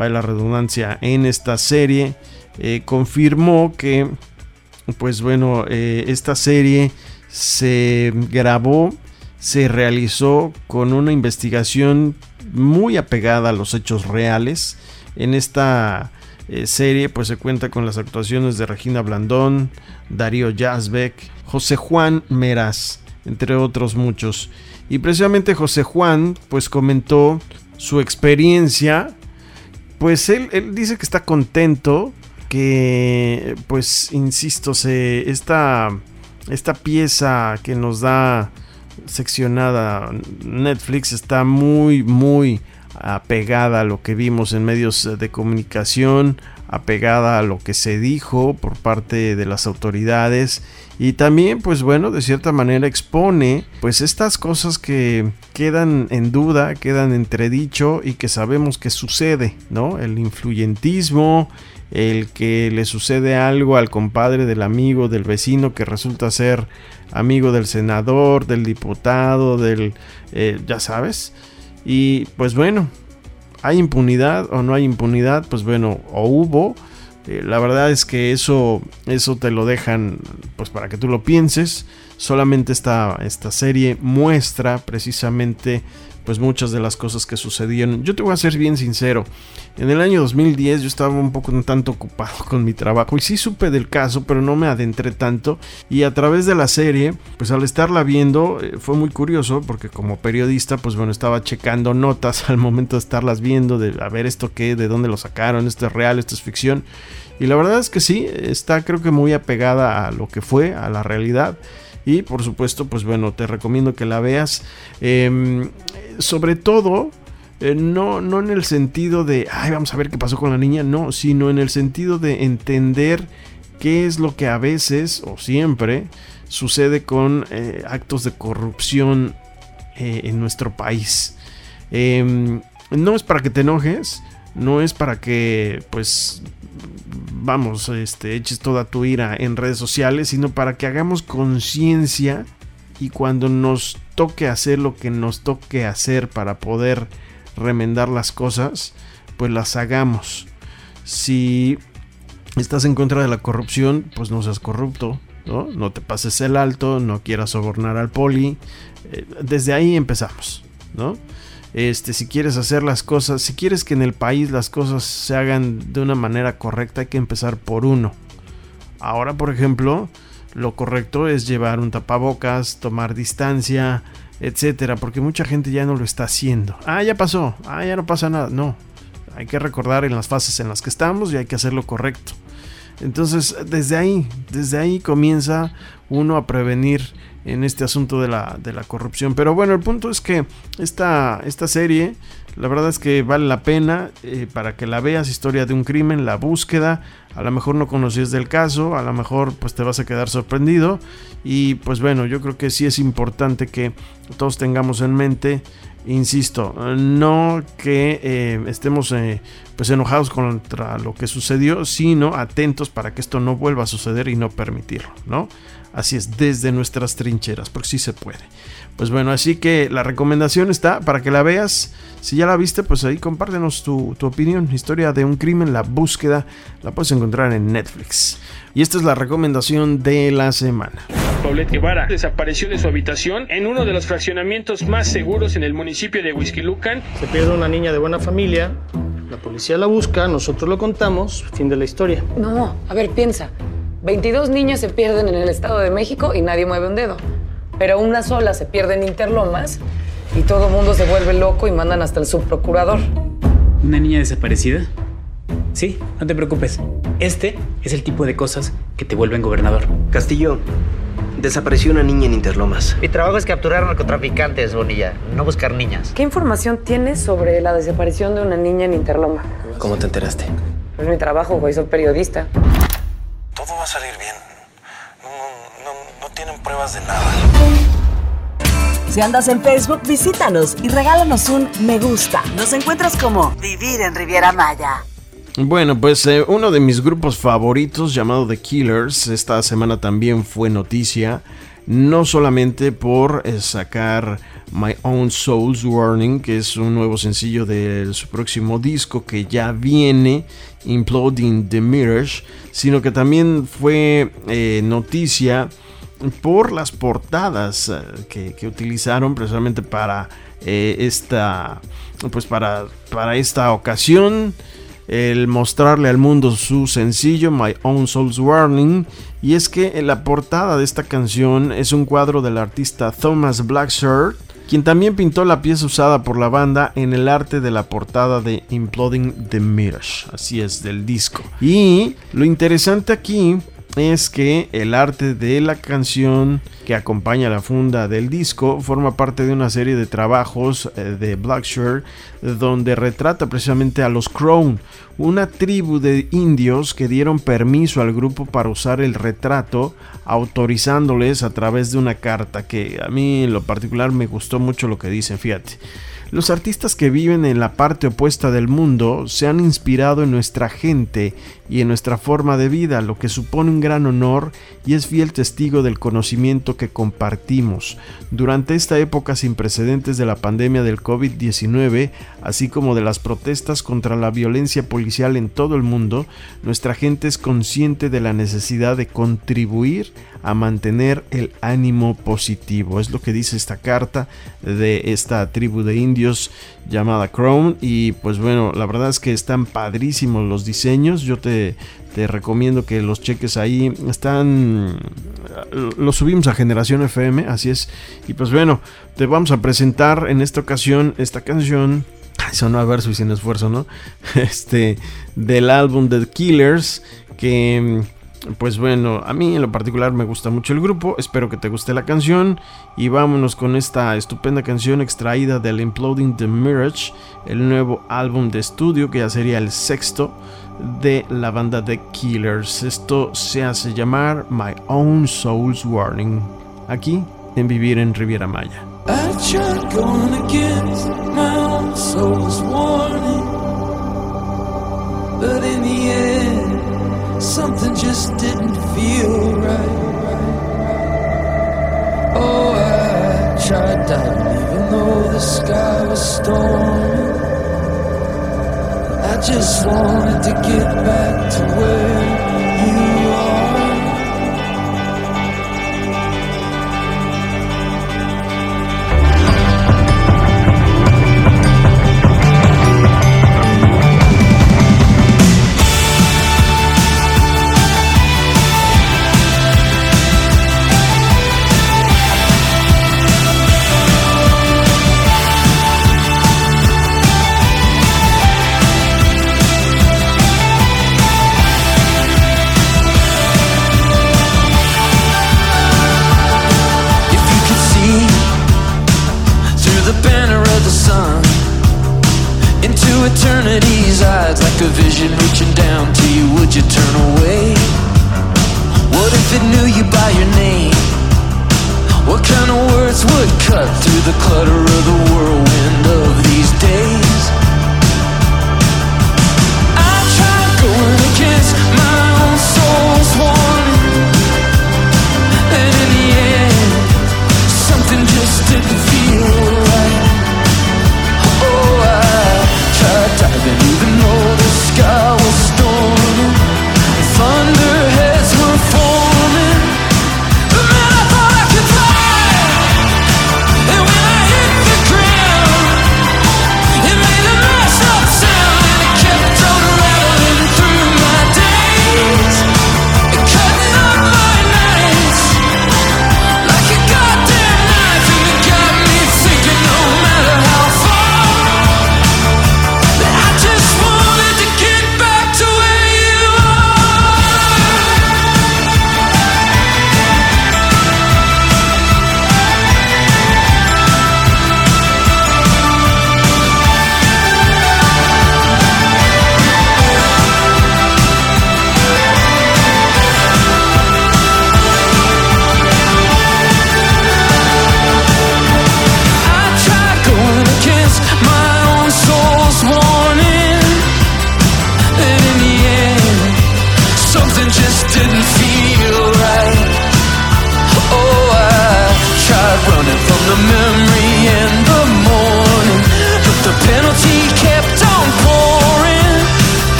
va la redundancia, en esta serie, eh, confirmó que, pues bueno, esta serie se grabó se realizó con una investigación muy apegada a los hechos reales. En esta eh, serie pues se cuenta con las actuaciones de Regina Blandón, Darío Yazbek, José Juan Meraz, entre otros muchos. Y precisamente José Juan pues comentó su experiencia. Pues él, él dice que está contento, que pues insisto, se, esta, esta pieza que nos da seccionada. Netflix está muy, muy apegada a lo que vimos en medios de comunicación, apegada a lo que se dijo por parte de las autoridades y también pues bueno de cierta manera expone pues estas cosas que quedan en duda, quedan entredicho y que sabemos que sucede, ¿no? El influyentismo, el que le sucede algo al compadre del amigo, del vecino que resulta ser amigo del senador, del diputado, del... Eh, ya sabes. Y pues bueno, ¿hay impunidad o no hay impunidad? Pues bueno, o hubo. Eh, la verdad es que eso, eso te lo dejan pues para que tú lo pienses. Solamente esta, esta serie muestra precisamente pues muchas de las cosas que sucedieron. Yo te voy a ser bien sincero, en el año 2010 yo estaba un poco un tanto ocupado con mi trabajo y sí supe del caso, pero no me adentré tanto y a través de la serie, pues al estarla viendo eh, fue muy curioso porque como periodista, pues bueno, estaba checando notas al momento de estarlas viendo, de a ver esto qué, de dónde lo sacaron, esto es real, esto es ficción. Y la verdad es que sí, está creo que muy apegada a lo que fue, a la realidad. Y por supuesto, pues bueno, te recomiendo que la veas. Em, sobre todo, eh, no, no en el sentido de, ay, vamos a ver qué pasó con la niña, no, sino en el sentido de entender qué es lo que a veces o siempre sucede con eh, actos de corrupción eh, en nuestro país. Em, no es para que te enojes, no es para que, pues, vamos, este, eches toda tu ira en redes sociales, sino para que hagamos conciencia y cuando nos toque hacer lo que nos toque hacer para poder remendar las cosas, pues las hagamos. Si estás en contra de la corrupción, pues no seas corrupto, ¿no? No te pases el alto, no quieras sobornar al poli. Eh, desde ahí empezamos, ¿no? Este, si quieres hacer las cosas, si quieres que en el país las cosas se hagan de una manera correcta, hay que empezar por uno. Ahora, por ejemplo, lo correcto es llevar un tapabocas, tomar distancia, etcétera, porque mucha gente ya no lo está haciendo. Ah, ya pasó, ah, ya no pasa nada. No, hay que recordar en las fases en las que estamos y hay que hacer lo correcto. Entonces, desde ahí, desde ahí comienza uno a prevenir en este asunto de la, de la corrupción. Pero bueno, el punto es que esta, esta serie, la verdad es que vale la pena eh, para que la veas, historia de un crimen, la búsqueda, a lo mejor no conocías del caso, a lo mejor pues te vas a quedar sorprendido y pues bueno, yo creo que sí es importante que todos tengamos en mente insisto, no que eh, estemos eh, pues enojados contra lo que sucedió, sino atentos para que esto no vuelva a suceder y no permitirlo, ¿no? Así es, desde nuestras trincheras, porque sí se puede. Pues bueno, así que la recomendación está para que la veas. Si ya la viste, pues ahí compártenos tu, tu opinión. Historia de un crimen, la búsqueda, la puedes encontrar en Netflix. Y esta es la recomendación de la semana. Paulette Guevara desapareció de su habitación en uno de los fraccionamientos más seguros en el municipio de Huizquilucan. Se pierde una niña de buena familia, la policía la busca, nosotros lo contamos, fin de la historia. No, a ver, piensa. 22 niños se pierden en el Estado de México y nadie mueve un dedo. Pero una sola se pierde en Interlomas y todo el mundo se vuelve loco y mandan hasta el subprocurador. ¿Una niña desaparecida? Sí, no te preocupes. Este es el tipo de cosas que te vuelven gobernador. Castillo, desapareció una niña en Interlomas. Mi trabajo es capturar narcotraficantes, Bonilla, no buscar niñas. ¿Qué información tienes sobre la desaparición de una niña en Interloma? ¿Cómo te enteraste? Es mi trabajo, güey, soy periodista. Todo va a salir bien. No, no, no tienen pruebas de nada. Si andas en Facebook, visítanos y regálanos un me gusta. Nos encuentras como Vivir en Riviera Maya. Bueno, pues eh, uno de mis grupos favoritos llamado The Killers esta semana también fue noticia, no solamente por eh, sacar My Own Soul's Warning, que es un nuevo sencillo de su próximo disco que ya viene, Imploding the Mirage, sino que también fue eh, noticia por las portadas que, que utilizaron precisamente para esta pues para, para esta ocasión el mostrarle al mundo su sencillo My Own Soul's Warning y es que en la portada de esta canción es un cuadro del artista Thomas Blackshirt quien también pintó la pieza usada por la banda en el arte de la portada de Imploding the Mirage, así es, del disco. Y lo interesante aquí es que el arte de la canción que acompaña la funda del disco forma parte de una serie de trabajos eh, de Blackshirt donde retrata precisamente a los Crown, una tribu de indios que dieron permiso al grupo para usar el retrato, autorizándoles a través de una carta que a mí en lo particular me gustó mucho lo que dicen, fíjate. Los artistas que viven en la parte opuesta del mundo se han inspirado en nuestra gente y en nuestra forma de vida, lo que supone un gran honor y es fiel testigo del conocimiento que compartimos. Durante esta época sin precedentes de la pandemia del COVID-19, así como de las protestas contra la violencia policial en todo el mundo, nuestra gente es consciente de la necesidad de contribuir a mantener el ánimo positivo. Es lo que dice esta carta de esta tribu de indios llamada Chrome. Y pues bueno, la verdad es que están padrísimos los diseños. Yo te, te recomiendo que los cheques ahí. Están. Los subimos a Generación FM, así es. Y pues bueno, te vamos a presentar en esta ocasión esta canción. Sonó a verso y sin esfuerzo, ¿no? Este. Del álbum The Killers. Que pues bueno, a mí en lo particular me gusta mucho el grupo, espero que te guste la canción y vámonos con esta estupenda canción extraída del Imploding the Mirage, el nuevo álbum de estudio que ya sería el sexto de la banda The Killers. Esto se hace llamar My Own Soul's Warning, aquí en Vivir en Riviera Maya. Something just didn't feel right. Oh, I tried diving even though the sky was stormy. I just wanted to get back to where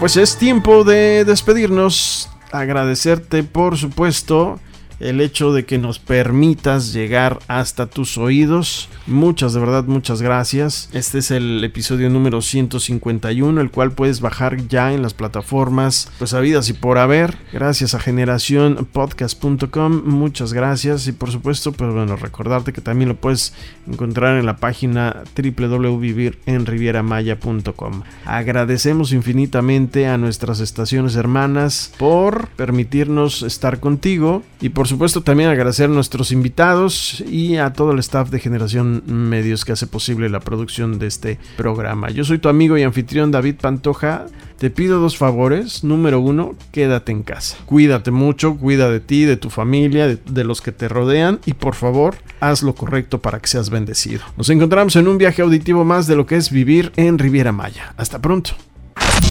pues es tiempo de despedirnos. Agradecerte, por supuesto, el hecho de que nos permitas llegar hasta tus oídos. Muchas, de verdad, muchas gracias. Este es el episodio número 151, el cual puedes bajar ya en las plataformas, pues habidas y por haber. Gracias a generacionpodcast.com, muchas gracias. Y por supuesto, pues bueno, recordarte que también lo puedes encontrar en la página www.vivirenrivieramaya.com. Agradecemos infinitamente a nuestras estaciones hermanas por permitirnos estar contigo y por supuesto también agradecer a nuestros invitados y a todo el staff de Generación Medios que hace posible la producción de este programa. Yo soy tu amigo y anfitrión David Pantoja. Te pido dos favores. Número uno, quédate en casa. Cuídate mucho, cuida de ti, de tu familia, de, de los que te rodean y por favor, haz lo correcto para que seas bendecido. Nos encontramos en un viaje auditivo más de lo que es vivir en Riviera Maya. Hasta pronto.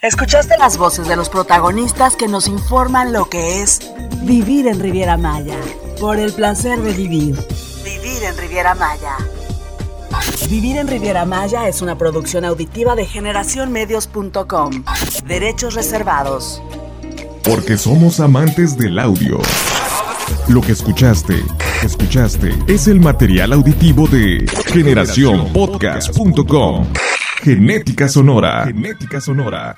Escuchaste las voces de los protagonistas que nos informan lo que es vivir en Riviera Maya. Por el placer de vivir. Vivir en Riviera Maya. Vivir en Riviera Maya es una producción auditiva de generacionmedios.com. Derechos reservados. Porque somos amantes del audio. Lo que escuchaste, escuchaste, es el material auditivo de generacionpodcast.com. Genética Sonora. Genética Sonora.